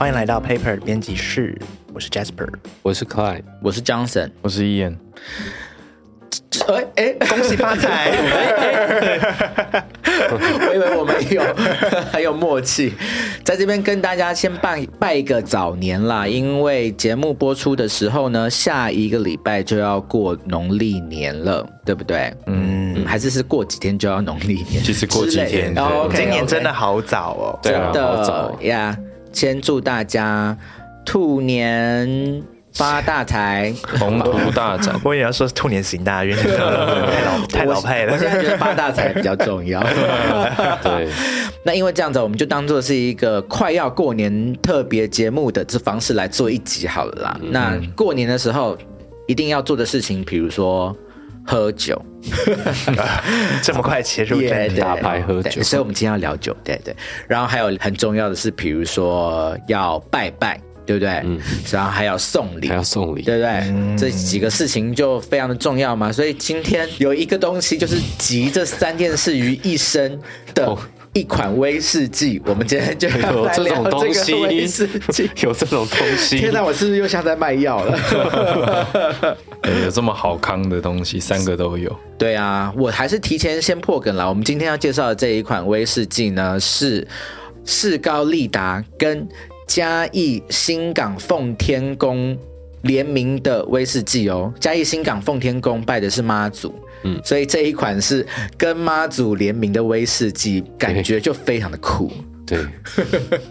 欢迎来到 Paper 编辑室，我是 Jasper。我是 Clyde，我是 Johnson，我是 Ian，哎哎，恭喜发财！我以为我们有 很有默契，在这边跟大家先拜拜一个早年啦，因为节目播出的时候呢，下一个礼拜就要过农历年了，对不对？嗯，还是是过几天就要农历年，就是过几天今年真的好早哦。对啊真好早的呀！先祝大家兔年发大财。宏图大展。我也要说兔年行大运，太老太老派了我。现在觉得发大财比较重要。对，那因为这样子，我们就当做是一个快要过年特别节目的这方式来做一集好了啦。那过年的时候一定要做的事情，比如说喝酒，这么快切入 正题也对打牌喝酒所以我们今天要聊酒，对对。然后还有很重要的是，比如说要拜拜，对不对？嗯。然后还要送礼，还要送礼，对不对？这几个事情就非常的重要嘛。所以今天有一个东西，就是集这三件事于一身的哦一款威士忌。我们今天就要 有这种东这个西威士忌。有这种东西天，哪，我是不是又像在卖药了？对 有这么好康的东西，三个都有。对啊，我还是提前先破梗了。我们今天要介绍的这一款威士忌呢，是士高利达跟嘉义新港奉天宫联名的威士忌哦。嘉义新港奉天宫拜的是妈祖，嗯，所以这一款是跟妈祖联名的威士忌，感觉就非常的酷。对，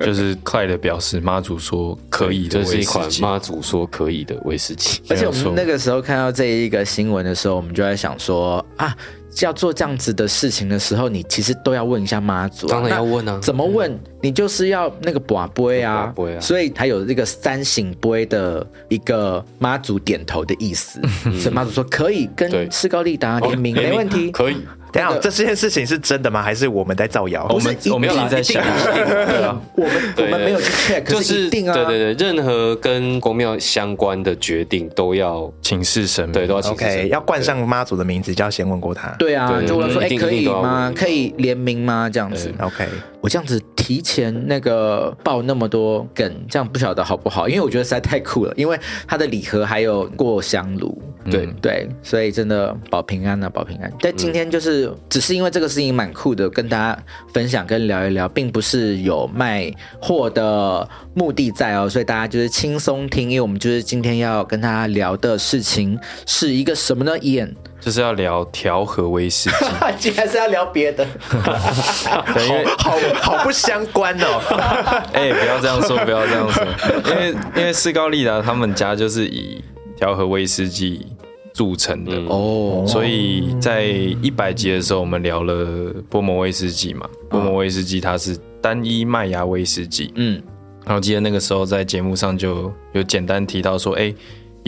就是快的表示妈祖说可以的这是一威士忌。款妈祖说可以的威士忌。而且我们那个时候看到这一个新闻的时候，我们就在想说啊，要做这样子的事情的时候，你其实都要问一下妈祖、啊，当然要问啊。怎么问？你就是要那个把杯啊，所以还有这个三醒杯的一个妈祖点头的意思，所以妈祖说可以跟斯高利达联名，哦没问题。可以。等一下，这件事情是真的吗？还是我们在造谣？我们我们自己在想，对啊，我们我们没有去 check，就是定啊，对对对，任何跟公庙相关的决定都要请示神。对都要请示 OK，神要冠上妈祖的名字，就要先问过他。对啊，就问说，哎，可以吗？可以联名吗？这样子。OK，我这样子提前那个爆那么多梗，这样不晓得好不好？因为我觉得实在太酷了，因为它的礼盒还有过香炉，对对，所以真的保平安啊，保平安。但今天就是只是因为这个事情蛮酷的，跟大家分享跟聊一聊，并不是有卖货的目的在哦，所以大家就是轻松听，因为我们就是今天要跟大家聊的事情是一个什么呢？Ian，就是要聊调和威士忌。竟然是要聊别的，对，因为好好不相关哦。哎、不要这样说，不要这样说，因为因为斯高利达他们家就是以调和威士忌著称的。哦，所以在一百集的时候，我们聊了波摩威士忌嘛。波摩威士忌它是单一麦芽威士忌，嗯，然后记得那个时候在节目上就有简单提到说，哎，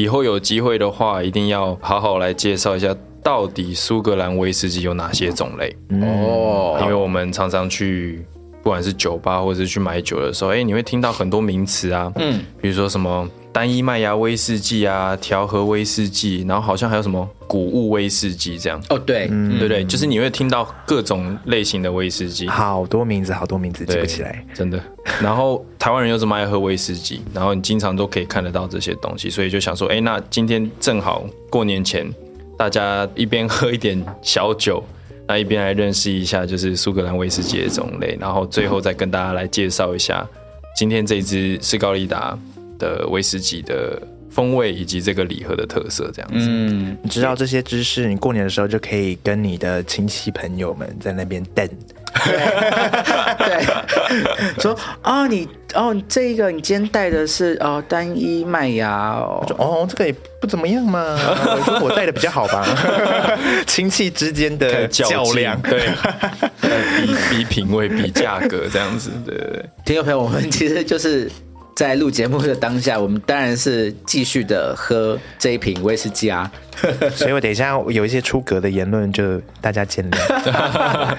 以后有机会的话，一定要好好来介绍一下到底苏格兰威士忌有哪些种类。哦，因为我们常常去，不管是酒吧或者是去买酒的时候，哎，你会听到很多名词啊，嗯，比如说什么单一麦芽威士忌啊、调和威士忌，然后好像还有什么谷物威士忌这样，哦，对，对不对？就是你会听到各种类型的威士忌，好多名字，好多名字记不起来。真的。然后台湾人又这么爱喝威士忌，然后你经常都可以看得到这些东西，所以就想说，哎，那今天正好过年前，大家一边喝一点小酒。那一边来认识一下，就是苏格兰威士忌的种类，然后最后再跟大家来介绍一下今天这支是高利达的威士忌的风味以及这个礼盒的特色，这样子。嗯，你知道这些知识，你过年的时候就可以跟你的亲戚朋友们在那边瞪。对，说哦，你哦，这一个你今天带的是哦单一麦芽哦，哦，这个也不怎么样嘛。我说我带的比较好吧。亲戚之间的较量，对，比比品味，比价格这样子，对对对。听众朋友，我们其实就是在录节目的当下，我们当然是继续的喝这一瓶威士忌啊。所以我等一下有一些出格的言论，就大家见谅。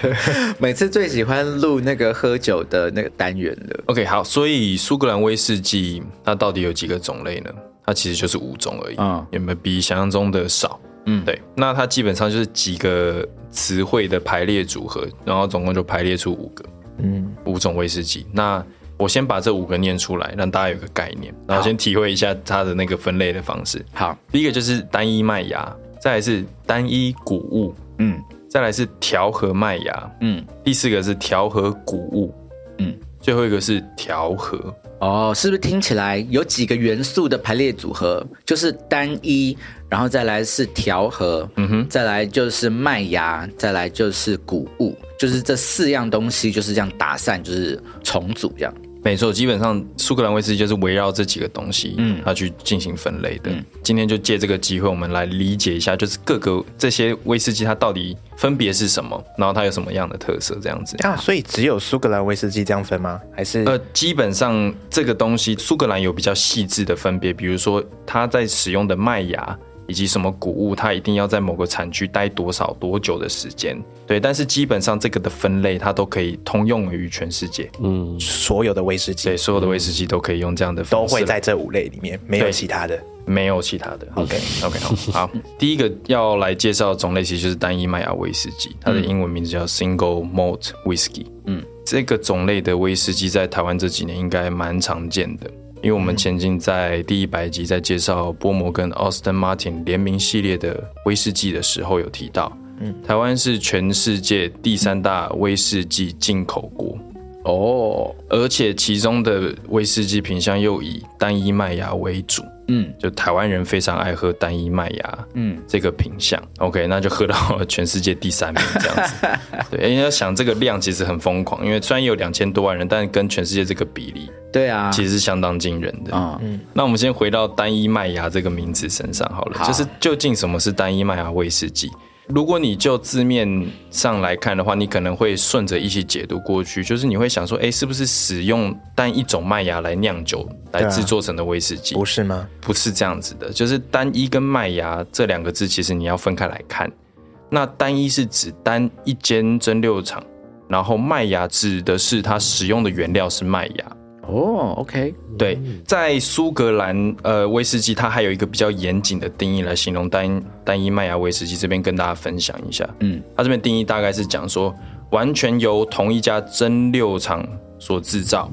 每次最喜欢录那个喝酒的那个单元了。OK，好，所以苏格兰威士忌它到底有几个种类呢？它其实就是五种而已，嗯有没有比想象中的少？嗯对，那它基本上就是几个词汇的排列组合，然后总共就排列出五个，嗯，五种威士忌。那我先把这五个念出来，让大家有个概念，然后先体会一下它的那个分类的方式。好，第一个就是单一麦芽，再来是单一谷物，嗯再来是调和麦芽，嗯，第四个是调和谷物，嗯，最后一个是调和。哦，是不是听起来有几个元素的排列组合，就是单一，然后再来是调和，嗯哼，再来就是麦芽，再来就是谷物，就是这四样东西就是这样打散，就是重组这样。没错，基本上苏格兰威士忌就是围绕这几个东西，嗯，它去进行分类的。今天就借这个机会，我们来理解一下，就是各个这些威士忌它到底分别是什么，然后它有什么样的特色，这样子。啊，所以只有苏格兰威士忌这样分吗？还是呃，基本上这个东西苏格兰有比较细致的分别，比如说它在使用的麦芽以及什么谷物，它一定要在某个产区待多少多久的时间。对，但是基本上这个的分类它都可以通用于全世界，嗯，所有的威士忌。对，所有的威士忌都可以用这样的方都式会在这五类里面，没有其他的？没有其他的。OK OK 好，好，第一个要来介绍的种类其实就是单一麦芽威士忌，它的英文名字叫 Single Malt Whisky。嗯，这个种类的威士忌在台湾这几年应该蛮常见的，因为我们前进在第一百集在介绍波摩跟 Austin Martin 联名系列的威士忌的时候有提到，嗯，台湾是全世界第三大威士忌进口国。哦，而且其中的威士忌品相又以单一麦芽为主，嗯。就台湾人非常爱喝单一麦芽，嗯，这个品相，OK，那就喝到了全世界第三名这样子。对，你要想这个量其实很疯狂，因为虽然有两千多万人，但是跟全世界这个比例对啊，其实是相当惊人的。啊，那我们先回到单一麦芽这个名字身上好了，好。就是究竟什么是单一麦芽威士忌？如果你就字面上来看的话，你可能会顺着一起解读过去，就是你会想说，哎，是不是使用单一种麦芽来酿酒来制作成的威士忌？不是吗？不是这样子的，就是单一跟麦芽这两个字，其实你要分开来看。那单一是指单一间蒸馏厂，然后麦芽指的是它使用的原料是麦芽。哦，OK，对，在苏格兰呃威士忌，它还有一个比较严谨的定义来形容单单一麦芽威士忌，这边跟大家分享一下。嗯，它这边定义大概是讲说，完全由同一家蒸馏厂所制造，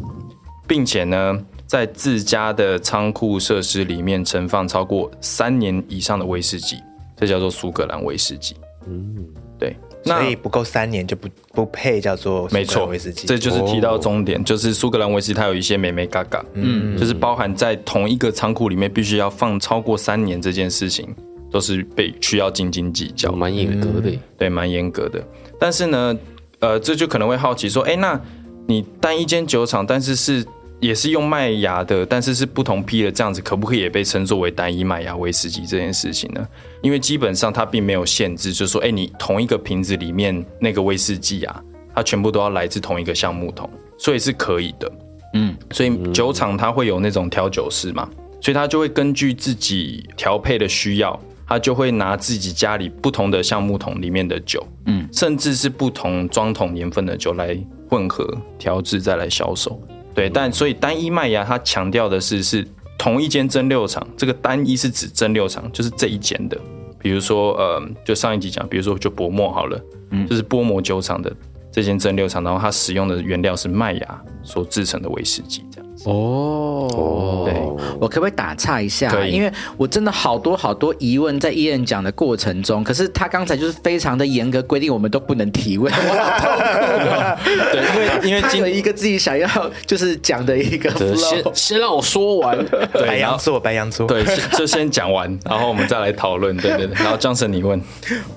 并且呢，在自家的仓库设施里面存放超过三年以上的威士忌，这叫做苏格兰威士忌。嗯，对，所以不够三年就不不配叫做苏格兰没错，威士忌。这就是提到重点，就是苏格兰威士忌它有一些美美嘎嘎，嗯，就是包含在同一个仓库里面必须要放超过三年这件事情，都是被需要斤斤计较，蛮严格的耶。对，蛮严格的。但是呢，呃，这就可能会好奇说，哎，那你单一间酒厂，但是是也是用麦芽的，但是是不同批的，这样子可不可以也被称作为单一麦芽威士忌这件事情呢？因为基本上它并没有限制，就是说，哎，你同一个瓶子里面那个威士忌啊，它全部都要来自同一个橡木桶，所以是可以的。嗯，所以酒厂它会有那种调酒师嘛，所以他就会根据自己调配的需要，他就会拿自己家里不同的橡木桶里面的酒，嗯，甚至是不同装桶年份的酒来混合调制再来销售。对，但所以单一麦芽它强调的是是同一间蒸馏厂，这个单一是指蒸馏厂，就是这一间的。比如说，呃，就上一集讲，比如说就薄膜好了，嗯，就是薄膜酒厂的这间蒸馏厂，然后它使用的原料是麦芽所制成的威士忌，这样子。哦，对，我可不可以打岔一下？因为我真的好多好多疑问在伊人讲的过程中，可是他刚才就是非常的严格规定，我们都不能提问！对，因为因为 今他有一个自己想要就是讲的一个 flow 先先让我说完。对，然后白羊座，白羊座。对，就先讲完，然后我们再来讨论。对对对，然后 Johnson 你问，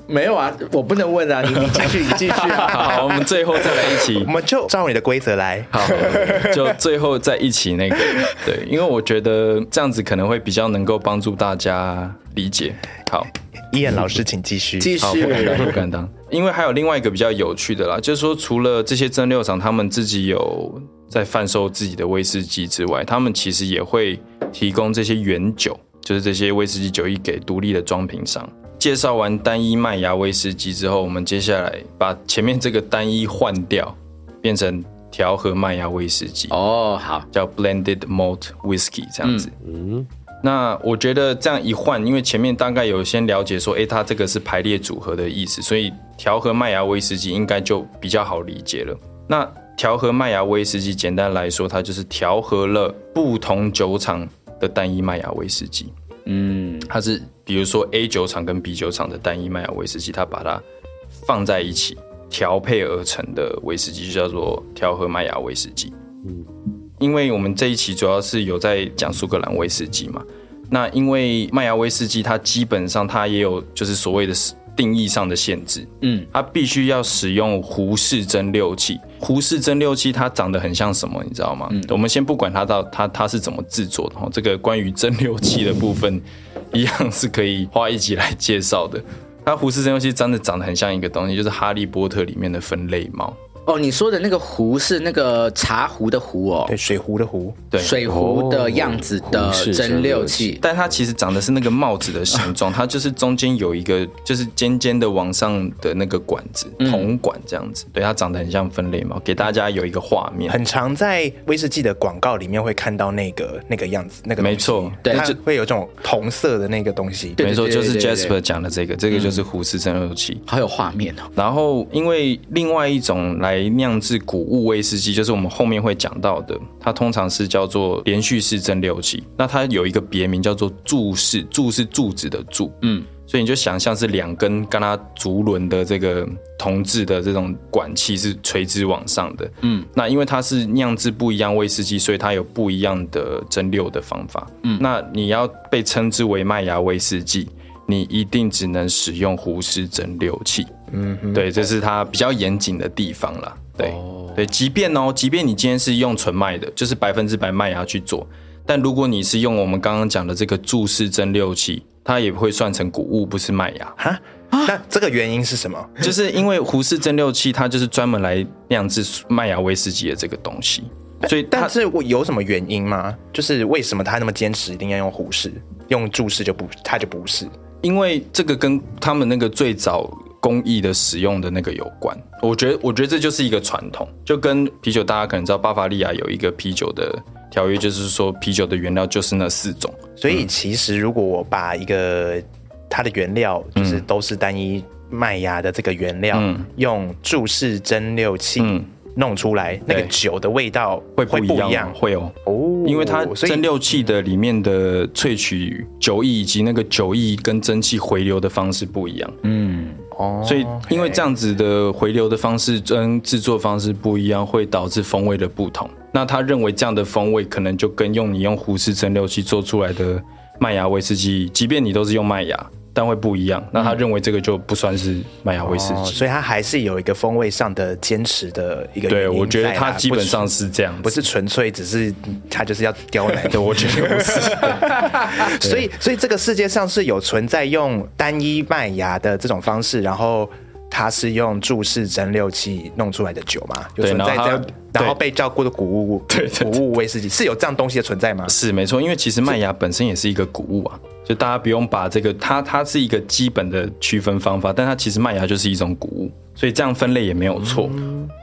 没有啊，我不能问啊，你你继续，你继续啊。好，我们最后再来一起我，们就照你的规则来。好，就最后再一起那个，对，因为我觉得这样子可能会比较能够帮助大家理解。好，伊恩老师，请继续。好，继续不，敢当，不敢当。因为还有另外一个比较有趣的啦，就是说，除了这些蒸馏厂他们自己有在贩售自己的威士忌之外，他们其实也会提供这些原酒，就是这些威士忌酒液给独立的装瓶商。介绍完单一麦芽威士忌之后，我们接下来把前面这个单一换掉，变成调和麦芽威士忌。哦，好，叫 blended malt whisky 这样子。嗯那我觉得这样一换，因为前面大概有先了解说，诶，它这个是排列组合的意思，所以调和麦芽威士忌应该就比较好理解了。那调和麦芽威士忌，简单来说，它就是调和了不同酒厂的单一麦芽威士忌。嗯，它是比如说 A 酒厂跟 B 酒厂的单一麦芽威士忌，它把它放在一起调配而成的威士忌，就叫做调和麦芽威士忌。嗯因为我们这一期主要是有在讲苏格兰威士忌嘛，那因为麦芽威士忌它基本上它也有就是所谓的定义上的限制，嗯，它必须要使用胡氏蒸馏器。胡氏蒸馏器它长得很像什么，你知道吗？我们先不管它到它它是怎么制作的哈，这个关于蒸馏器的部分，一样是可以花一集来介绍的。它胡氏蒸馏器真的长得很像一个东西，就是《哈利波特》里面的分类猫。哦，你说的那个壶是那个茶壶的壶哦，对，水壶的壶，对，水壶的样子的蒸馏器。但它其实长的是那个帽子的形状，它就是中间有一个就是尖尖的往上的那个管子，铜管这样子。对，它长得很像分类帽，给大家有一个画面。很常在威士忌的广告里面会看到那个那个样子，那个没错对它就会有这种铜色的那个东西。对没错，就是 Jasper 讲的这个，这个就是胡氏蒸馏器。好有画面哦，然后，因为另外一种来酿制谷物威士忌，就是我们后面会讲到的，它通常是叫做连续式蒸馏器。那它有一个别名叫做柱式，柱是柱子的柱，嗯，所以你就想象是两根跟它足轮的这个铜制的这种管器是垂直往上的，嗯，那因为它是酿制不一样威士忌，所以它有不一样的蒸馏的方法，嗯，那你要被称之为麦芽威士忌。你一定只能使用胡氏蒸馏器，嗯，对，这是它比较严谨的地方了。对、对，即便哦，即便你今天是用纯麦的，就是百分之百麦芽去做，但如果你是用我们刚刚讲的这个注式蒸馏器，它也会算成谷物，不是麦芽。哈，那这个原因是什么？就是因为胡氏蒸馏器，它就是专门来酿制麦芽威士忌的这个东西，所以它但是我有什么原因吗？就是为什么他那么坚持一定要用胡氏，用注释就不，他就不是？因为这个跟他们那个最早工艺的使用的那个有关。我觉得，我觉得这就是一个传统，就跟啤酒，大家可能知道，巴伐利亚有一个啤酒的条约，就是说啤酒的原料就是那四种。所以其实如果我把一个它的原料就是都是单一麦芽的这个原料，嗯用注释蒸馏器嗯弄出来，那个酒的味道会不不一样。哦，会哦，哦因为它蒸馏器的里面的萃取酒液以及那个酒液跟蒸汽回流的方式不一样，嗯，哦所以因为这样子的回流的方式跟制作方式不一样，会导致风味的不同。那他认为这样的风味可能就跟用你用胡氏蒸馏器做出来的麦芽威士忌，即便你都是用麦芽，但会不一样。那他认为这个就不算是麦芽威士忌。哦所以他还是有一个风味上的坚持的一个对，我觉得他基本上是这样子，不是纯粹只是他就是要刁难 对，我觉得不是。所以，所以这个世界上是有存在用单一麦芽的这种方式，然后它是用注释蒸馏器弄出来的酒嘛？有对然后存在这样它，然后被叫过的谷物，对对谷物威士忌是有这样东西的存在吗？是没错，因为其实麦芽本身也是一个谷物啊，就大家不用把这个它它是一个基本的区分方法，但它其实麦芽就是一种谷物，所以这样分类也没有错，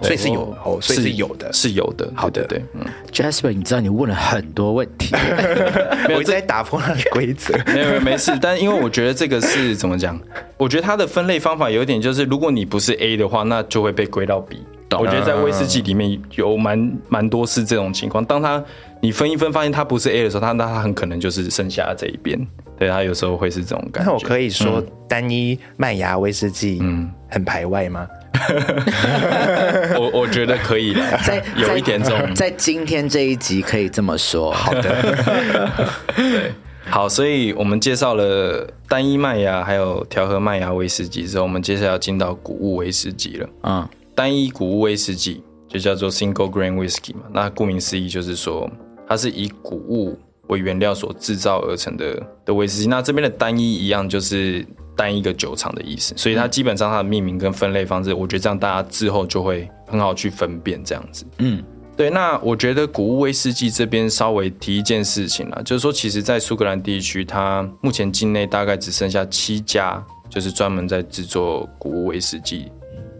所以是有哦，所以是有的。是有的。好的对对对，嗯，Jasper，你知道你问了很多问题，我一直在打破它的规则。没有没有没事，但因为我觉得这个是怎么讲？我觉得它的分类方法有一点就是，如果你不是 A 的话，那就会被归到 B。我觉得在威士忌里面有蛮蛮多是这种情况。当它你分一分发现它不是 A 的时候，它那它很可能就是剩下这一边。对，它有时候会是这种感觉。那我可以说单一麦芽威士忌，嗯，很排外吗？我我觉得可以的，在有一点这种在今天这一集可以这么说。好的 好，所以我们介绍了单一麦芽还有调和麦芽威士忌之后，我们接下来要进到谷物威士忌了。嗯，单一谷物威士忌就叫做 single grain whisky 嘛，那顾名思义就是说它是以谷物为原料所制造而成的的威士忌。那这边的单一一样就是单一个酒厂的意思，所以它基本上它的命名跟分类方式，我觉得这样大家之后就会很好去分辨这样子。嗯，对，那我觉得谷物威士忌这边稍微提一件事情啦，就是说，其实，在苏格兰地区，它目前境内大概只剩下七家，就是专门在制作谷物威士忌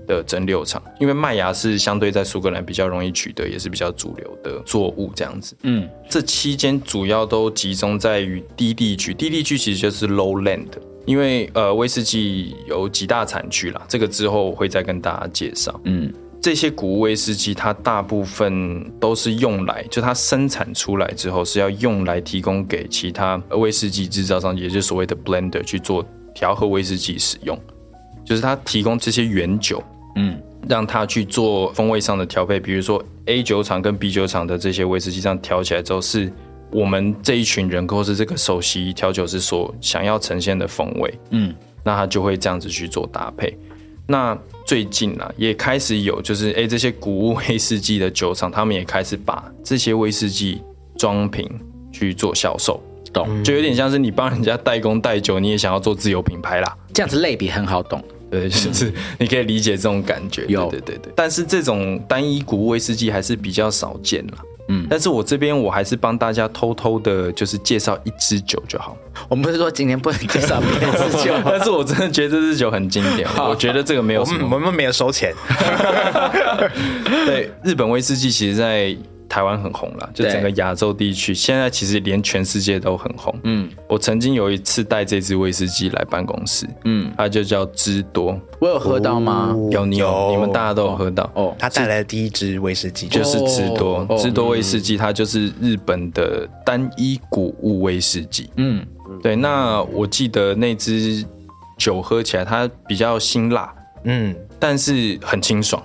的蒸馏厂。因为麦芽是相对在苏格兰比较容易取得，也是比较主流的作物，这样子。嗯，这期间主要都集中在于低地区，低地区其实就是 lowland。因为呃，威士忌有几大产区啦，这个之后我会再跟大家介绍。嗯，这这些谷物威士忌，它大部分都是用来，就它生产出来之后是要用来提供给其他威士忌制造商，也就是所谓的 blender 去做调和威士忌使用，就是它提供这些原酒，嗯，让他去做风味上的调配，比如说 A 酒厂跟 B 酒厂的这些威士忌这样调起来之后，是我们这一群人或是这个首席调酒师所想要呈现的风味，嗯，那他就会这样子去做搭配。那最近啊，也开始有就是哎，这些谷物威士忌的酒厂，他们也开始把这些威士忌装瓶去做销售，懂？就有点像是你帮人家代工代酒，你也想要做自有品牌啦。这样子类比很好懂。对，就是你可以理解这种感觉。有对对对对。但是这种单一谷物威士忌还是比较少见了。嗯但是我这边我还是帮大家偷偷的，就是介绍一支酒就好。我们不是说今天不能介绍别的 酒？但是我真的觉得这支酒很经典，我觉得这个没有什么我们没有收钱，对，日本威士忌其实在台湾很红了，就整个亚洲地区，现在其实连全世界都很红。嗯。我曾经有一次带这支威士忌来办公室，嗯，它就叫芝多，我有喝到吗？有你有有。你们大家都有喝到。哦，他带来的第一支威士忌。就就是是芝多哦，芝多威士忌，它就是日本的单一谷物威士忌。嗯，对，那我记得那支酒喝起来它比较辛辣，嗯，但是很清爽。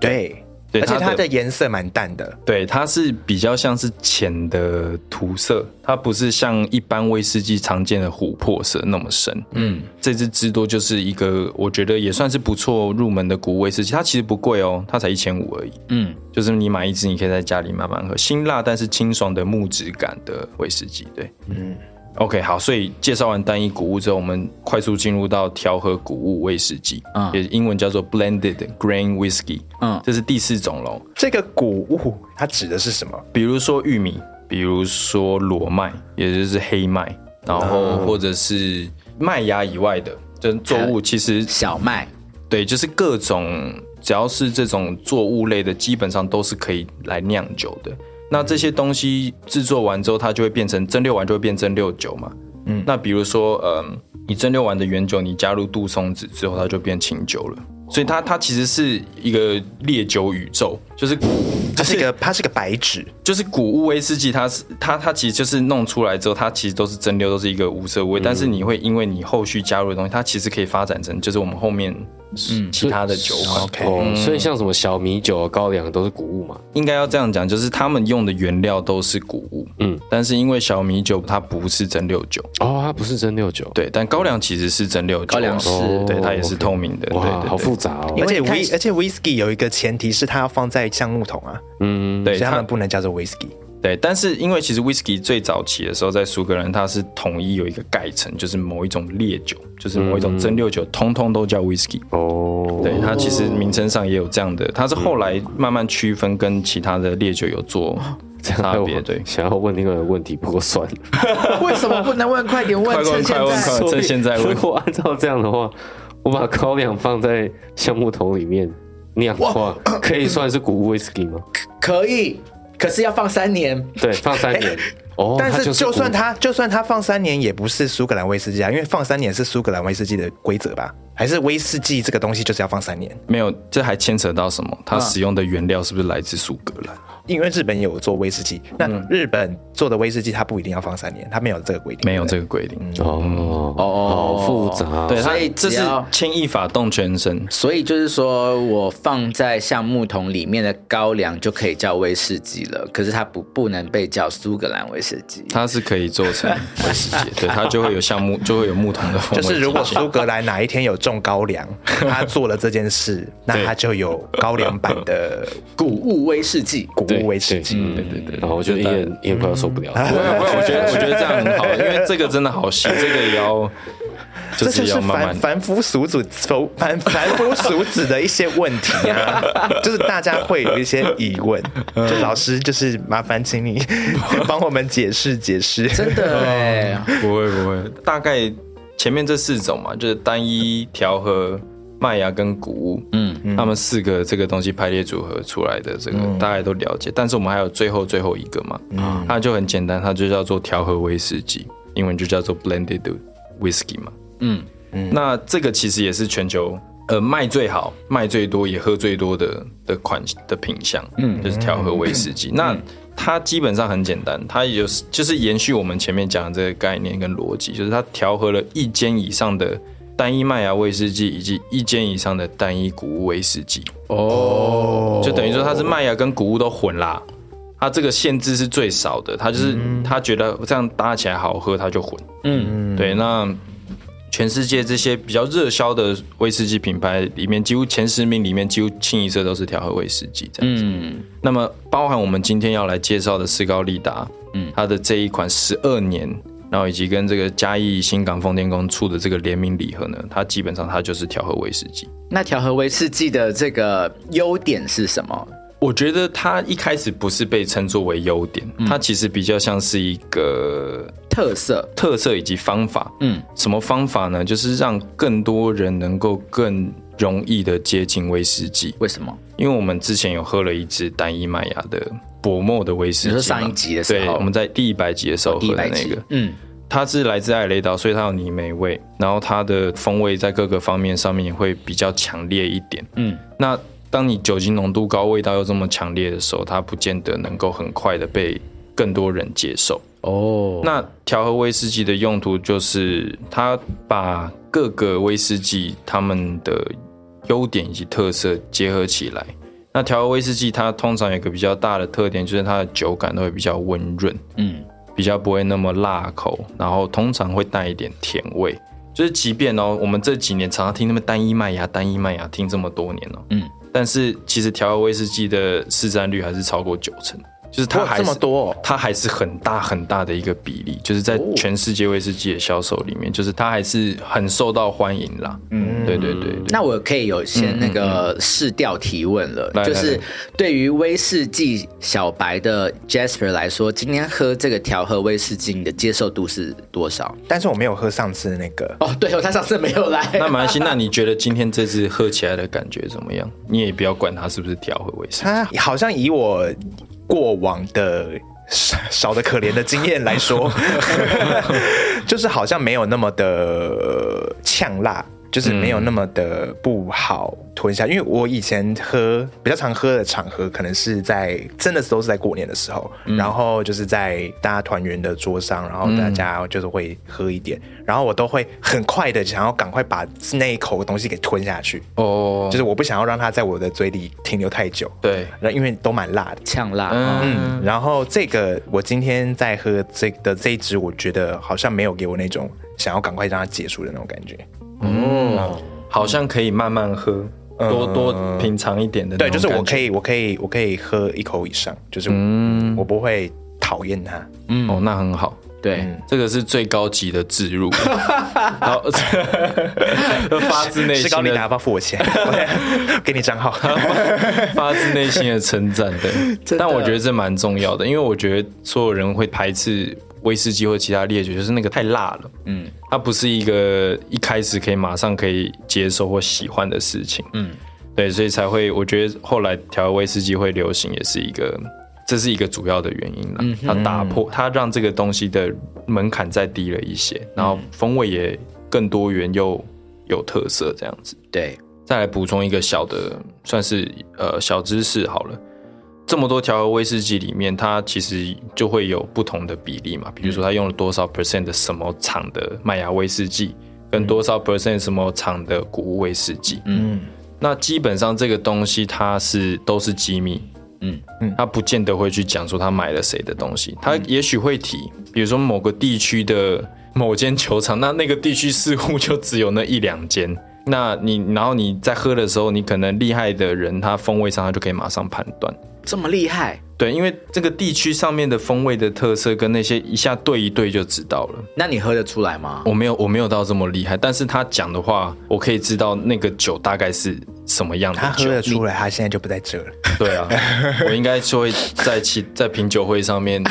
对，而且它的颜色蛮淡的，对，它是比较像是浅的涂色，它不是像一般威士忌常见的琥珀色那么深。嗯，这支芝多就是一个我觉得也算是不错入门的古威士忌，它其实不贵哦，它才一千五而已。嗯，就是你买一支，你可以在家里慢慢喝，辛辣但是清爽的木质感的威士忌。对，嗯。OK，好，所以介绍完单一谷物之后，我们快速进入到调和谷物威士忌，嗯也英文叫做 blended grain whiskey，嗯这是第四种喽。这个谷物它指的是什么？比如说玉米，比如说裸麦，也就是黑麦，然后或者是麦芽以外的，就是作物，其实小麦，对，就是各种只要是这种作物类的，基本上都是可以来酿酒的。那这些东西制作完之后，它就会变成蒸馏完就会变蒸馏酒嘛。嗯，那比如说，嗯，你蒸馏完的原酒，你加入杜松子之后，它就变清酒了。所以它它其实是一个烈酒宇宙，就是它是一个它是个白纸，就是谷物威士忌，它是它它其实就是弄出来之后，它其实都是蒸馏，都是一个无色无味。但是你会因为你后续加入的东西，它其实可以发展成就是我们后面嗯其他的酒款。OK 哦，所以像什么小米酒、高粱都是谷物嘛。应该要这样讲，就是他们用的原料都是谷物，嗯，但是因为小米酒它不是蒸馏酒，哦，它不是蒸馏酒，对，但高粱其实是蒸馏酒啊，高粱是哦对，它也是透明的，对好复杂哦。而且因为看 w 而且 whisky 有一个前提是它要放在橡木桶啊，嗯，对它所以他们不能叫做 whisky。对，但是因为其实 whisky 最早期的时候，在苏格兰它是统一有一个概称，就是某一种烈酒，就是某一种蒸馏酒，通通都叫 whisky。哦，对，它其实名称上也有这样的，它是后来慢慢区分跟其他的烈酒有做差别。对，想要问另外一个问题，不过算了。为什么不能问？快点问，快问趁现快问在快问趁现在问如果按照这样的话，我把高粱放在橡木桶里面酿的话，可以算是谷物 whisky 吗？可以，可是要放三年。对，放三年。哦，但是就就算谷它就算他放三年，也不是苏格兰威士忌啊，因为放三年是苏格兰威士忌的规则吧？还是威士忌这个东西就是要放三年？没有，这还牵扯到什么？它使用的原料是不是来自苏格兰？因为日本也有做威士忌，那日本做的威士忌它不一定要放三年，它没有这个规定。没有这个规定。哦哦好复杂。对，所以这是牵一发动全身。所以就是说我放在橡木桶里面的高粱就可以叫威士忌了，可是它不不能被叫苏格兰威士忌。它是可以做成 威士忌，对，它就会有橡木，就会有木桶的风味。就是如果苏格兰哪一天有种高粱，他做了这件事，那他就有高粱版的谷物威士忌，谷物威士忌。对对对。然后我觉得就也也快要受不了了。不会，我觉得我觉得这样很好，因为这个真的好细，这个也要就 这就是。凡凡夫俗子凡凡 凡夫俗子的一些问题啊，就是大家会有一些疑问，就老师就是麻烦请你 帮我们解释解释。真的哎，不会不会，大概前面这四种嘛，就是单一调和麦芽跟谷物，嗯，他们四个这个东西排列组合出来的，这个大家都了解。但是我们还有最后最后一个嘛，它就很简单，它就叫做调和威士忌，英文就叫做 blended whiskey 嘛。嗯，那这个其实也是全球呃卖最好、卖最多、也喝最多的的款的品相，嗯，就是调和威士忌。那它基本上很简单，它有就是延续我们前面讲的这个概念跟逻辑，就是它调和了一间以上的单一麦芽威士忌以及一间以上的单一谷物威士忌，哦，就等于说它是麦芽跟谷物都混啦。它这个限制是最少的，它就是他觉得这样搭起来好喝，他就混。嗯，对，那全世界这些比较热销的威士忌品牌里面，几乎前十名里面几乎清一色都是调和威士忌这样子。嗯，那么包含我们今天要来介绍的斯高利达，嗯，它的这一款十二年，然后以及跟这个嘉义新港丰天宫出的这个联名礼盒呢，它基本上它就是调和威士忌。那调和威士忌的这个优点是什么？我觉得它一开始不是被称作为优点，它其实比较像是一个特色？特色以及方法。嗯，什么方法呢？就是让更多人能够更容易的接近威士忌。为什么？因为我们之前有喝了一支单一麦芽的薄墨的威士忌嘛，你说上一集的时候对，我们在第一百集的时候喝的那个，，嗯，它是来自艾雷岛，所以它有泥煤味，然后它的风味在各个方面上面也会比较强烈一点。嗯，那当你酒精浓度高、味道又这么强烈的时候，它不见得能够很快的被更多人接受。哦，那调和威士忌的用途就是它把各个威士忌它们的优点以及特色结合起来。那调和威士忌它通常有一个比较大的特点，就是它的酒感都会比较温润，嗯，比较不会那么辣口，然后通常会带一点甜味。就是即便哦，我们这几年常常听他们单一麦芽、单一麦芽听这么多年哦，嗯，但是其实调和威士忌的市占率还是超过九成，就是它哇还是这么多哦它还是很大很大的一个比例，就是在全世界威士忌的销售里面，就是它还是很受到欢迎啦。嗯，对对对对。那我可以有先那个试调提问了，就是对于威士忌小白的 Jasper 来说，今天喝这个调和威士忌，你的接受度是多少？但是我没有喝上次那个，哦，对哦，他上次没有来。那马来西亚，那你觉得今天这次喝起来的感觉怎么样？你也不要管它是不是调和威士忌。它好像以我过往的少少的可怜的经验来说，就是好像没有那么的呛辣。就是没有那么的不好吞下，因为我以前喝比较常喝的场合，可能是在真的是都是在过年的时候，然后就是在大家团圆的桌上，然后大家就是会喝一点，然后我都会很快的想要赶快把那一口东西给吞下去，哦，就是我不想要让它在我的嘴里停留太久。对，那因为都蛮辣的。呛辣，嗯。嗯，然后这个我今天在喝这的这一支，我觉得好像没有给我那种想要赶快让它结束的那种感觉。嗯，好像可以慢慢喝，多多品尝一点的那对。就是我可以，我可以，我可以喝一口以上，就是嗯我不会讨厌它。嗯哦，那很好。对，这个是最高级的置入，然后 发自内是高利达，要心的不要付我钱？我 给你账号。发自内心的称赞，对。但我觉得这蛮重要的，因为我觉得所有人会排斥威士忌或其他烈酒，就是那个太辣了，嗯。它不是一个一开始可以马上可以接受或喜欢的事情，嗯，对，所以才会，我觉得后来调威士忌会流行，也是一个，这是一个主要的原因啦。它打破，它让这个东西的门槛再低了一些，然后风味也更多元又有特色，这样子。对，再来补充一个小的，算是呃小知识好了。这么多调和威士忌里面，它其实就会有不同的比例嘛，比如说它用了多少 percent 的什么厂的麦芽威士忌，跟多少 percent 什么厂的谷物威士忌。嗯，那基本上这个东西它是都是机密，嗯。嗯。他不见得会去讲说他买了谁的东西，他也许会提，比如说某个地区的某间球场，那那个地区似乎就只有那一两间。那你然后你在喝的时候，你可能厉害的人，他风味上他就可以马上判断。这么厉害，对，因为这个地区上面的风味的特色跟那些一下对一对就知道了。那你喝得出来吗？我没有我没有到这么厉害，但是他讲的话，我可以知道那个酒大概是什么样的他喝。得出来，他现在就不在这了。对啊，我应该就会在其在品酒会上面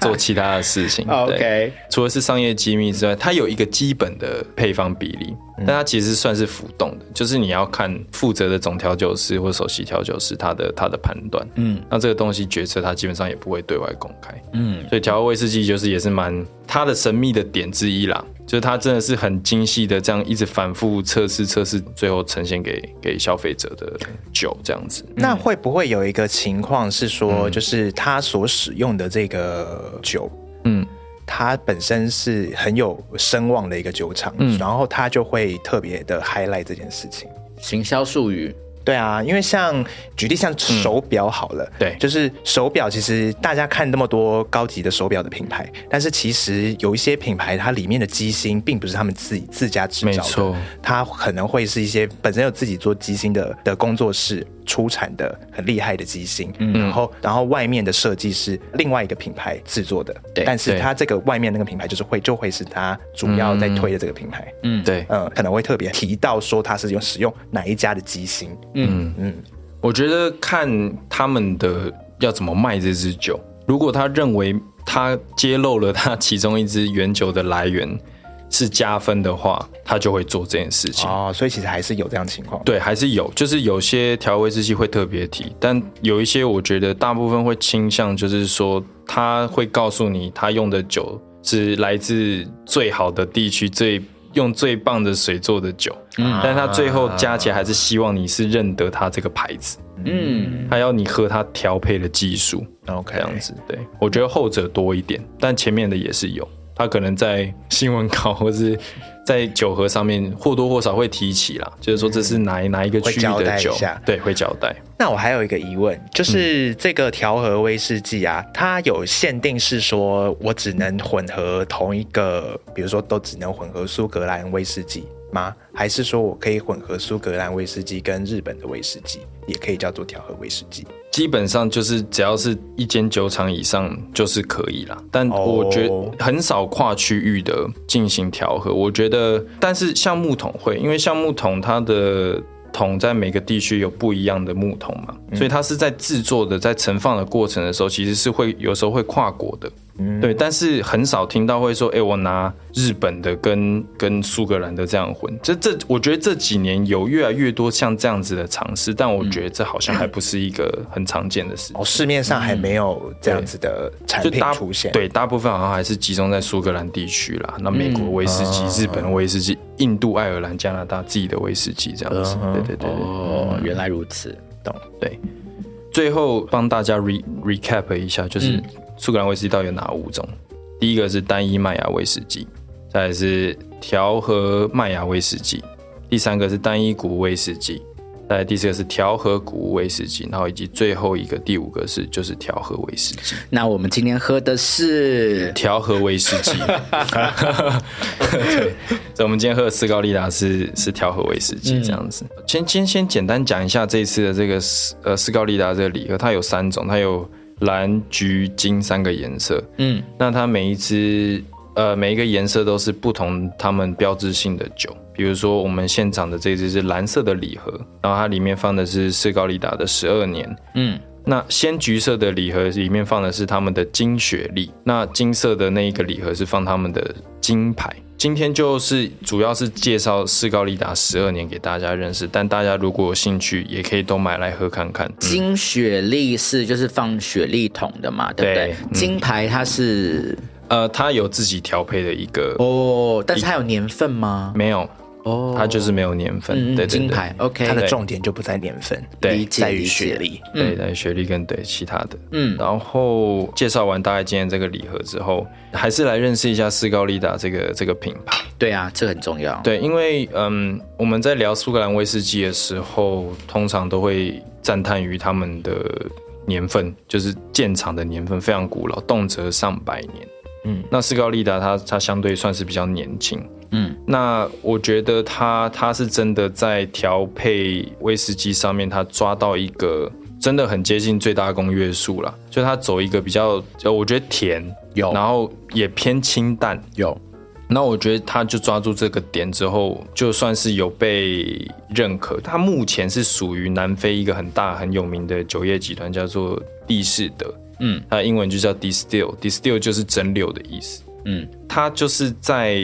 做其他的事情。对 OK 除了是商业机密之外，它有一个基本的配方比例，但它其实算是浮动的，就是你要看负责的总调酒师或首席调酒师他的他的判断。嗯。那这个东西决策它基本上也不会对外公开。嗯，所以调和威士忌就是也是蛮它的神秘的点之一啦，就是它真的是很精细的这样一直反复测试测试，最后呈现给给消费者的酒这样子。那会不会有一个情况是说，就是他所使用的这个酒，嗯，它本身是很有声望的一个酒厂，嗯。然后它就会特别的 highlight 这件事情。行销术语，对啊，因为像举例像手表好了，对。就是手表，其实大家看那么多高级的手表的品牌，但是其实有一些品牌它里面的机芯并不是他们自己自家制造的没错，它可能会是一些本身有自己做机芯的的工作室出产的很厉害的机芯，然后然后外面的设计是另外一个品牌制作的，对但是它这个外面那个品牌就是会就会是它主要在推的这个品牌，嗯，对，嗯，可能会特别提到说它是用使用哪一家的机芯，嗯。嗯，我觉得看他们的要怎么卖这支酒。如果他认为他揭露了他其中一支原酒的来源是加分的话，他就会做这件事情。哦，所以其实还是有这样情况。对，还是有，就是有些调味威士忌会特别提，但有一些我觉得大部分会倾向，就是说他会告诉你，他用的酒是来自最好的地区，最用最棒的水做的酒，嗯，但他最后加起来还是希望你是认得他这个牌子，嗯，他要你喝他调配的技术，OK，这样子。对我觉得后者多一点，但前面的也是有，他可能在新闻稿或是在酒盒上面或多或少会提起啦，就是说这是哪一哪一个区域的酒。对，会交代。那我还有一个疑问，就是这个调和威士忌啊，它有限定是说我只能混合同一个，比如说都只能混合苏格兰威士忌吗？还是说我可以混合苏格兰威士忌跟日本的威士忌，也可以叫做调和威士忌？基本上就是只要是一间酒厂以上就是可以啦，但哦我觉得很少跨区域的进行调和。我觉得，但是橡木桶会，因为橡木桶它的桶在每个地区有不一样的木桶嘛，所以它是在制作的在盛放的过程的时候，其实是会有时候会跨国的。对，但是很少听到会说，哎、我拿日本的跟跟苏格兰的这样混。这这，我觉得这几年有越来越多像这样子的尝试，但我觉得这好像还不是一个很常见的事情。哦，市面上还没有这样子的产品出现。，对，大部分好像还是集中在苏格兰地区啦。那美国威士忌、嗯日本的威士忌、印度、爱尔兰、加拿大自己的威士忌这样子。嗯对对对对。哦，原来如此，懂。对，最后帮大家 re recap 一下，就是嗯苏格兰威士忌到底有哪五种？第一个是单一麦芽威士忌，再来是调和麦芽威士忌，第三个是单一谷物威士忌，再来第四个是调和谷物威士忌，然后以及最后一个第五个是就是调和威士忌。那我们今天喝的是 调和威士忌，对，所以我们今天喝的斯高利达是是调和威士忌这样子。先先先简单讲一下这一次的这个斯呃斯高利达这个礼盒，它有三种，它有蓝、橘、金三个颜色。嗯那它每一支呃每一个颜色都是不同它们标志性的酒，比如说我们现场的这支是蓝色的礼盒，然后它里面放的是斯高利达的十二年。嗯那鲜橘色的礼盒里面放的是他们的金雪莉，那金色的那一个礼盒是放他们的金牌。今天就是主要是介绍斯高利达十二年给大家认识，但大家如果有兴趣，也可以都买来喝看看。金雪莉是就是放雪莉桶的嘛，对不对？对嗯金牌它是呃，它有自己调配的一个，哦，但是它有年份吗？没有，哦，它就是没有年份。嗯对对对金牌，OK，它的重点就不在年份，对在于学历。对，在于学历跟对其他的，嗯然后介绍完大概今天这个礼盒之后，还是来认识一下斯高利达这个这个品牌。对啊，这个很重要。对，因为嗯，我们在聊苏格兰威士忌的时候，通常都会赞叹于他们的年份，就是建厂的年份非常古老，动辄上百年。嗯，那斯高利达它它相对算是比较年轻。嗯，那我觉得它它是真的在调配威士忌上面，它抓到一个真的很接近最大公约数啦，就它走一个比较，就我觉得甜，有然后也偏清淡，有，那我觉得他就抓住这个点之后，就算是有被认可。他目前是属于南非一个很大很有名的酒业集团，叫做蒂士德。嗯它的英文就叫 distill，distill 就是蒸馏的意思。嗯它就是在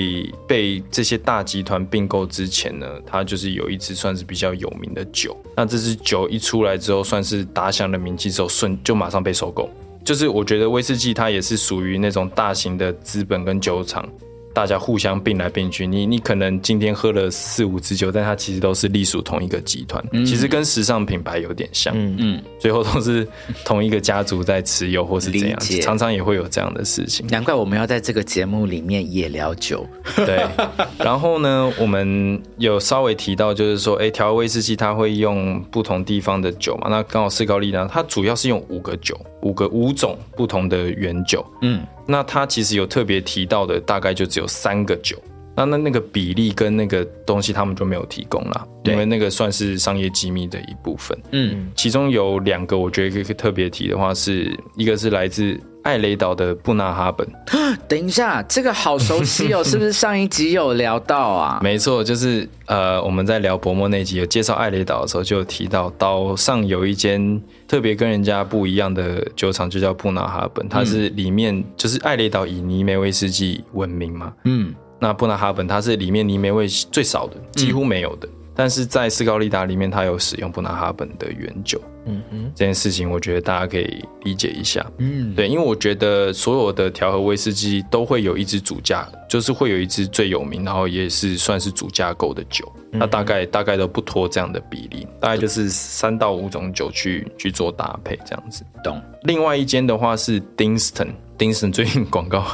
被这些大集团并购之前呢，它就是有一支算是比较有名的酒。那这支酒一出来之后，算是打响了名气之后，瞬就马上被收购。就是我觉得威士忌它也是属于那种大型的资本跟酒厂，大家互相并来并去。你你可能今天喝了四五支酒，但它其实都是隶属同一个集团，其实跟时尚品牌有点像。嗯嗯，最后都是同一个家族在持有或是怎样常常也会有这样的事情。难怪我们要在这个节目里面也聊酒。对，然后呢，我们有稍微提到，就是说，哎，调和威士忌它会用不同地方的酒嘛，那刚好斯高利呢，它主要是用五个酒，五个五种不同的原酒，嗯，那它其实有特别提到的，大概就只有三个酒。那那那个比例跟那个东西，他们就没有提供啦，因为那个算是商业机密的一部分。嗯，其中有两个，我觉得可以特别提的话是，一个是来自艾雷岛的布纳哈本，等一下，这个好熟悉哦，是不是上一集有聊到啊？没错，就是呃，我们在聊薄膜那集有介绍艾雷岛的时候，就有提到岛上有一间特别跟人家不一样的酒厂，就叫布纳哈本，它是里面就是艾雷岛以泥煤威士忌闻名嘛，嗯，那布纳哈本它是里面泥煤味最少的，几乎没有的。但是在斯高利达里面，它有使用布纳哈本的原酒。嗯哼，这件事情我觉得大家可以理解一下。嗯，对，因为我觉得所有的调和威士忌都会有一支主架，就是会有一支最有名，然后也是算是主架构的酒。那大概大概都不脱这样的比例，大概就是三到五种酒去去做搭配这样子。懂。另外一间的话是 Dinston。Dinston 最近广告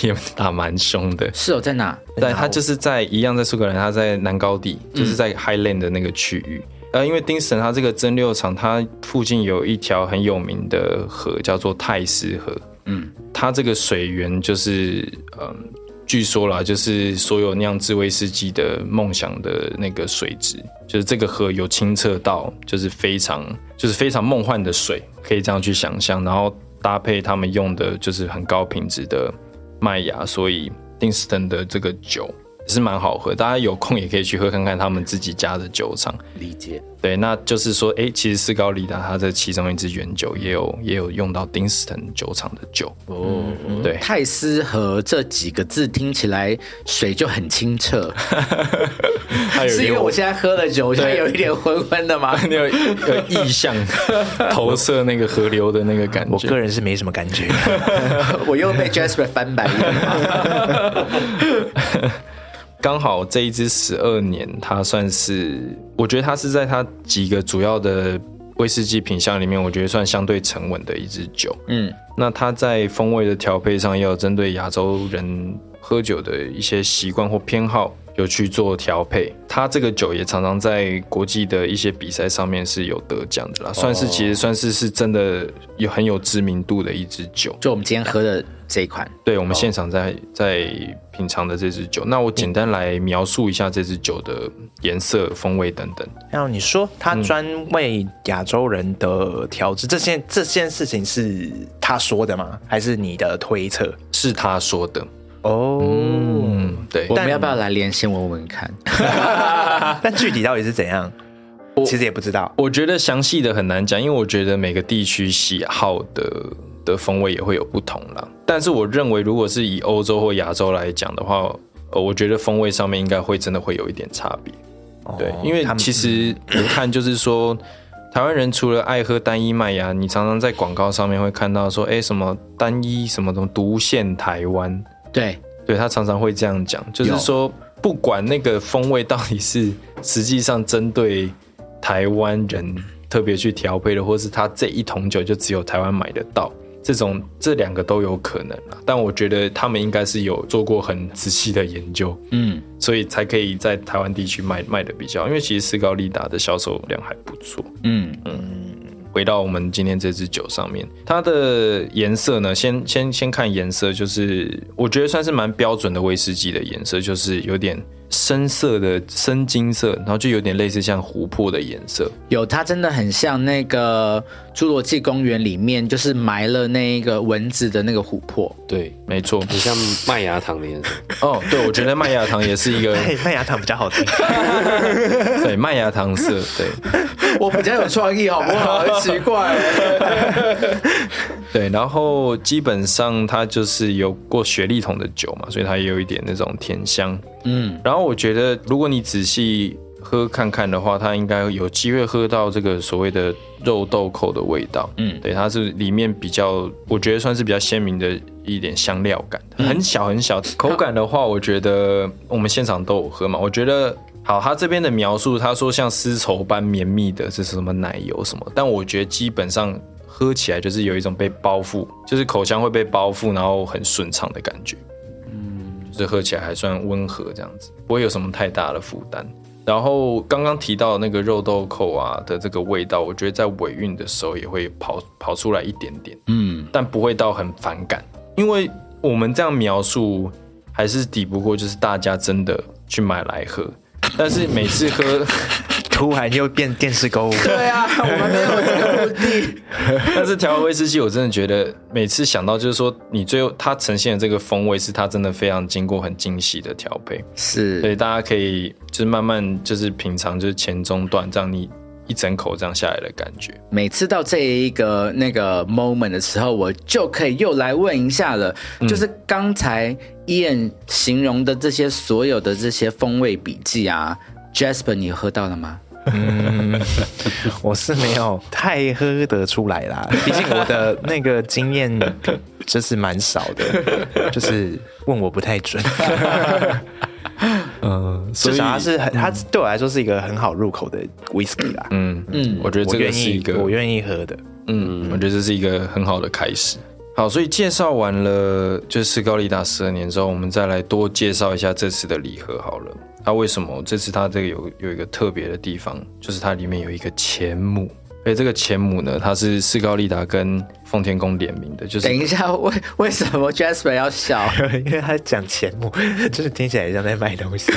也打蛮凶的，是哦，在哪？对，它就是在一样在苏格兰，它在南高地，就是在 Highland 的那个区域。呃，因为丁神它这个蒸馏厂，它附近有一条很有名的河，叫做泰斯河。嗯，它这个水源就是，嗯，据说啦，就是所有酿制威士忌的梦想的那个水质，就是这个河有清澈到，就是非常，就是非常梦幻的水，可以这样去想象。然后搭配他们用的就是很高品质的麦芽，所以丁斯顿的这个酒是蛮好喝，大家有空也可以去喝看看他们自己家的酒厂。理解。对，那就是说，哎，其实斯高利达它的其中一支原酒也有也有用到丁斯顿酒厂的酒。哦，对泰斯和这几个字听起来水就很清澈，是因为我现在喝了酒，我现在有一点昏昏的吗？你 有有意象投射那个河流的那个感觉。我个人是没什么感觉。我又被 Jasper 翻白眼了。刚好这一支十二年，它算是，我觉得它是在它几个主要的威士忌品相里面，我觉得算相对沉稳的一支酒。嗯，那它在风味的调配上，也有针对亚洲人喝酒的一些习惯或偏好，有去做调配。它这个酒也常常在国际的一些比赛上面是有得奖的啦，算是其实算是是真的有很有知名度的一支酒。就我们今天喝的这一款，对，我们现场在在品尝的这支酒，那我简单来描述一下这支酒的颜色、风味等等。然后你说他专为亚洲人的调制，这件这件事情是他说的吗？还是你的推测？是他说的，哦，嗯，对我，们要不要来连线问问看？但具体到底是怎样，其实也不知道。我觉得详细的很难讲，因为我觉得每个地区喜好的的风味也会有不同啦。但是我认为，如果是以欧洲或亚洲来讲的话，呃，我觉得风味上面应该会真的会有一点差别。对，因为其实你看，就是说，台湾人除了爱喝单一麦芽，你常常在广告上面会看到说，哎，什么单一什么什么独限台湾，对，对他常常会这样讲，就是说，不管那个风味到底是实际上针对台湾人特别去调配的，或是他这一桶酒就只有台湾买得到，这种这两个都有可能啦。但我觉得他们应该是有做过很仔细的研究，嗯，所以才可以在台湾地区卖卖的比较，因为其实斯高利达的销售量还不错。嗯。嗯，回到我们今天这支酒上面，它的颜色呢，先先先看颜色，就是我觉得算是蛮标准的威士忌的颜色，就是有点深色的深金色，然后就有点类似像琥珀的颜色。有它真的很像那个侏罗纪公园里面，就是埋了那个蚊子的那个琥珀。对，没错，很像麦芽糖的颜色。哦，对，我觉得麦芽糖也是一个嘿，麦芽糖比较好听。对麦芽糖色，对 我比较有创意，好不好？很奇怪。对，然后基本上它就是有过雪莉桶的酒嘛，所以它也有一点那种甜香。嗯，然后我觉得，如果你仔细喝看看的话，它应该有机会喝到这个所谓的肉豆蔻的味道。嗯对，它是里面比较，我觉得算是比较鲜明的一点香料感，很小很小。口感的话，我觉得我们现场都有喝嘛，我觉得好。他这边的描述，他说像丝绸般绵密的，这是什么奶油什么？但我觉得基本上喝起来就是有一种被包覆，就是口腔会被包覆，然后很顺畅的感觉。嗯，就是喝起来还算温和，这样子不会有什么太大的负担。然后刚刚提到那个肉豆蔻啊的这个味道，我觉得在尾韵的时候也会跑跑出来一点点，嗯，但不会到很反感，因为我们这样描述还是抵不过，就是大家真的去买来喝，但是每次喝。突然又变电视购物，对啊，我们没有这个目的。但是调威士忌，我真的觉得每次想到就是说，你最后它呈现的这个风味，是它真的非常经过很精细的调配，是，所以大家可以就是慢慢就是品尝，就是前中段这样，你一整口这样下来的感觉。每次到这一个那个 moment 的时候，我就可以又来问一下了，就是刚才 Ian 形容的这些所有的这些风味笔记啊，Jasper 你喝到了吗？嗯，我是没有太喝得出来啦，毕竟我的那个经验 就是蛮少的，就是问我不太准。嗯，至少它是很，它对我来说是一个很好入口的 whisky 啦。嗯嗯，我觉得这个是一个我愿意喝的。嗯，我觉得这是一个很好的开始。好，所以介绍完了就是高利达十二年之后，我们再来多介绍一下这次的礼盒好了。那为什么这次它这个有有一个特别的地方，就是它里面有一个钱母，而这个钱母呢，它是斯高利达跟奉天宫联名的。就是等一下，为为什么 Jasper 要笑？因为他讲钱母，就是听起来像在卖东西。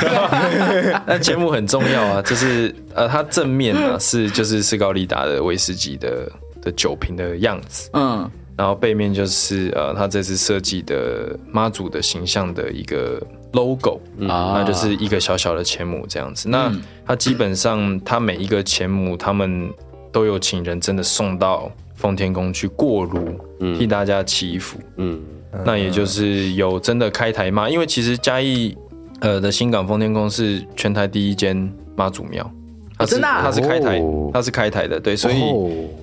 那钱母很重要啊，就是呃，它正面呢是就是斯高利达的威士忌的的酒瓶的样子，嗯，然后背面就是呃，他这次设计的妈祖的形象的一个。Logo 啊，那就是一个小小的前母这样子。那它基本上，它每一个前母，他们都有请人真的送到奉天宫去过炉，替大家祈福。嗯，那也就是有真的开台妈，因为其实嘉义呃的新港奉天宫是全台第一间妈祖庙。啊，真的，它是开台，它是开台的，对，所以，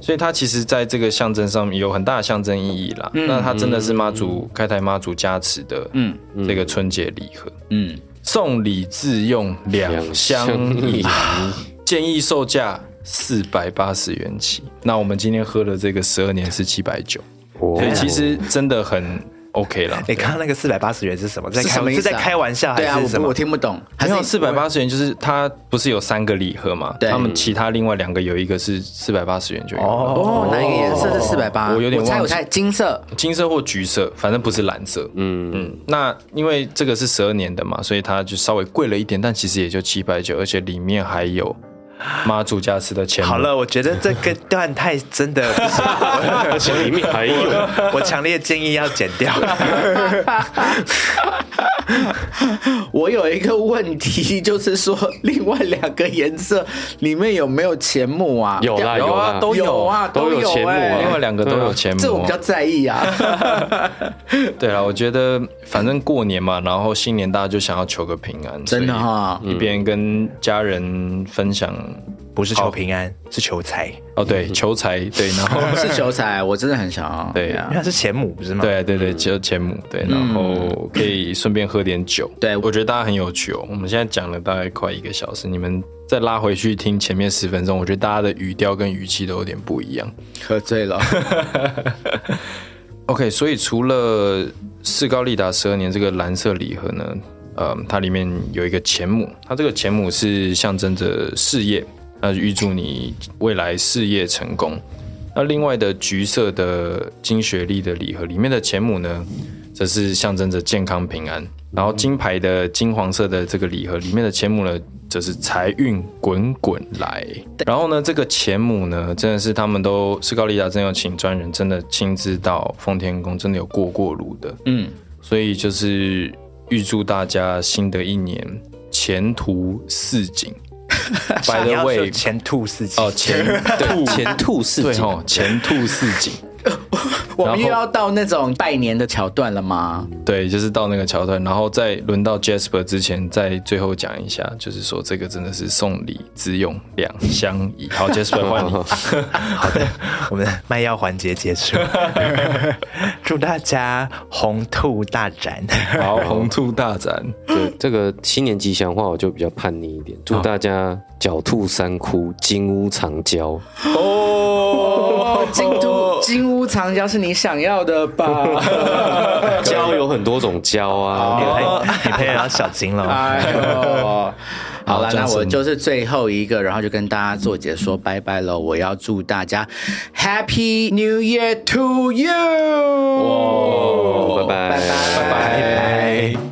所以它其实在这个象征上面有很大的象征意义啦。那它真的是妈祖开台妈祖加持的，嗯，这个春节礼盒，嗯，送礼自用两相宜建议售价四百八十元起。那我们今天喝的这个十二年是七百九，所以其实真的很。OK 了，你刚刚那个四百八十元是什么？在开是在开玩笑还是什么？我听不懂。还有四百八十元，就是它不是有三个礼盒嘛？他们其他另外两个有一个是四百八十元就有。哦，哪一个颜色是四百八？我有点忘记。金色，金色或橘色，反正不是蓝色。嗯嗯。那因为这个是十二年的嘛，所以它就稍微贵了一点，但其实也就七百九，而且里面还有。妈祖家吃的钱。好了，我觉得这个段太真的，而且里面还有，我强烈建议要剪掉。我有一个问题，就是说另外两个颜色里面有没有钱母啊？有啦，有啊，都有啊，都有钱母啊。另外两个都有钱母，这我比较在意啊。对啊，我觉得反正过年嘛，然后新年大家就想要求个平安，真的哈，一边跟家人分享。不是求平安，是求财哦。对，求财，对，然后 是求财，我真的很想要。对啊，因为它是钱母，不是吗？对对对，就钱母。对，然后可以顺便喝点酒。对，我觉得大家很有趣哦。我们现在讲了大概快一个小时，你们再拉回去听前面十分钟，我觉得大家的语调跟语气都有点不一样。喝醉了。OK，所以除了士高利达十二年这个蓝色礼盒呢，呃，它里面有一个钱母，它这个钱母是象征着事业。那预祝你未来事业成功。那另外的橘色的金学历的礼盒里面的钱母呢，则是象征着健康平安。然后金牌的金黄色的这个礼盒里面的钱母呢，则是财运滚滚来。然后呢，这个钱母呢，真的是他们都是高丽达真有请专人，真的亲自到奉天宫，真的有过过炉的。嗯，所以就是预祝大家新的一年前途似锦。百的味前兔似锦。哦，前兔 前兔似锦。哦，前兔似锦。我们又要到那种拜年的桥段了吗？对，就是到那个桥段，然后再轮到 Jasper 之前，再最后讲一下，就是说这个真的是送礼自用两相宜。好，Jasper 换你。好的，我们的卖药环节结束，祝大家红兔大展。好，红兔大展。对这个新年吉祥话，我就比较叛逆一点，祝大家狡兔三窟，金屋藏娇。哦，金兔金屋藏娇是你想要的吧？娇有很多种娇啊，女朋友女朋友要小金了。哎呦，好了，那我就是最后一个，然后就跟大家做解说拜拜喽。我要祝大家 Happy New Year to you！拜拜拜拜拜拜。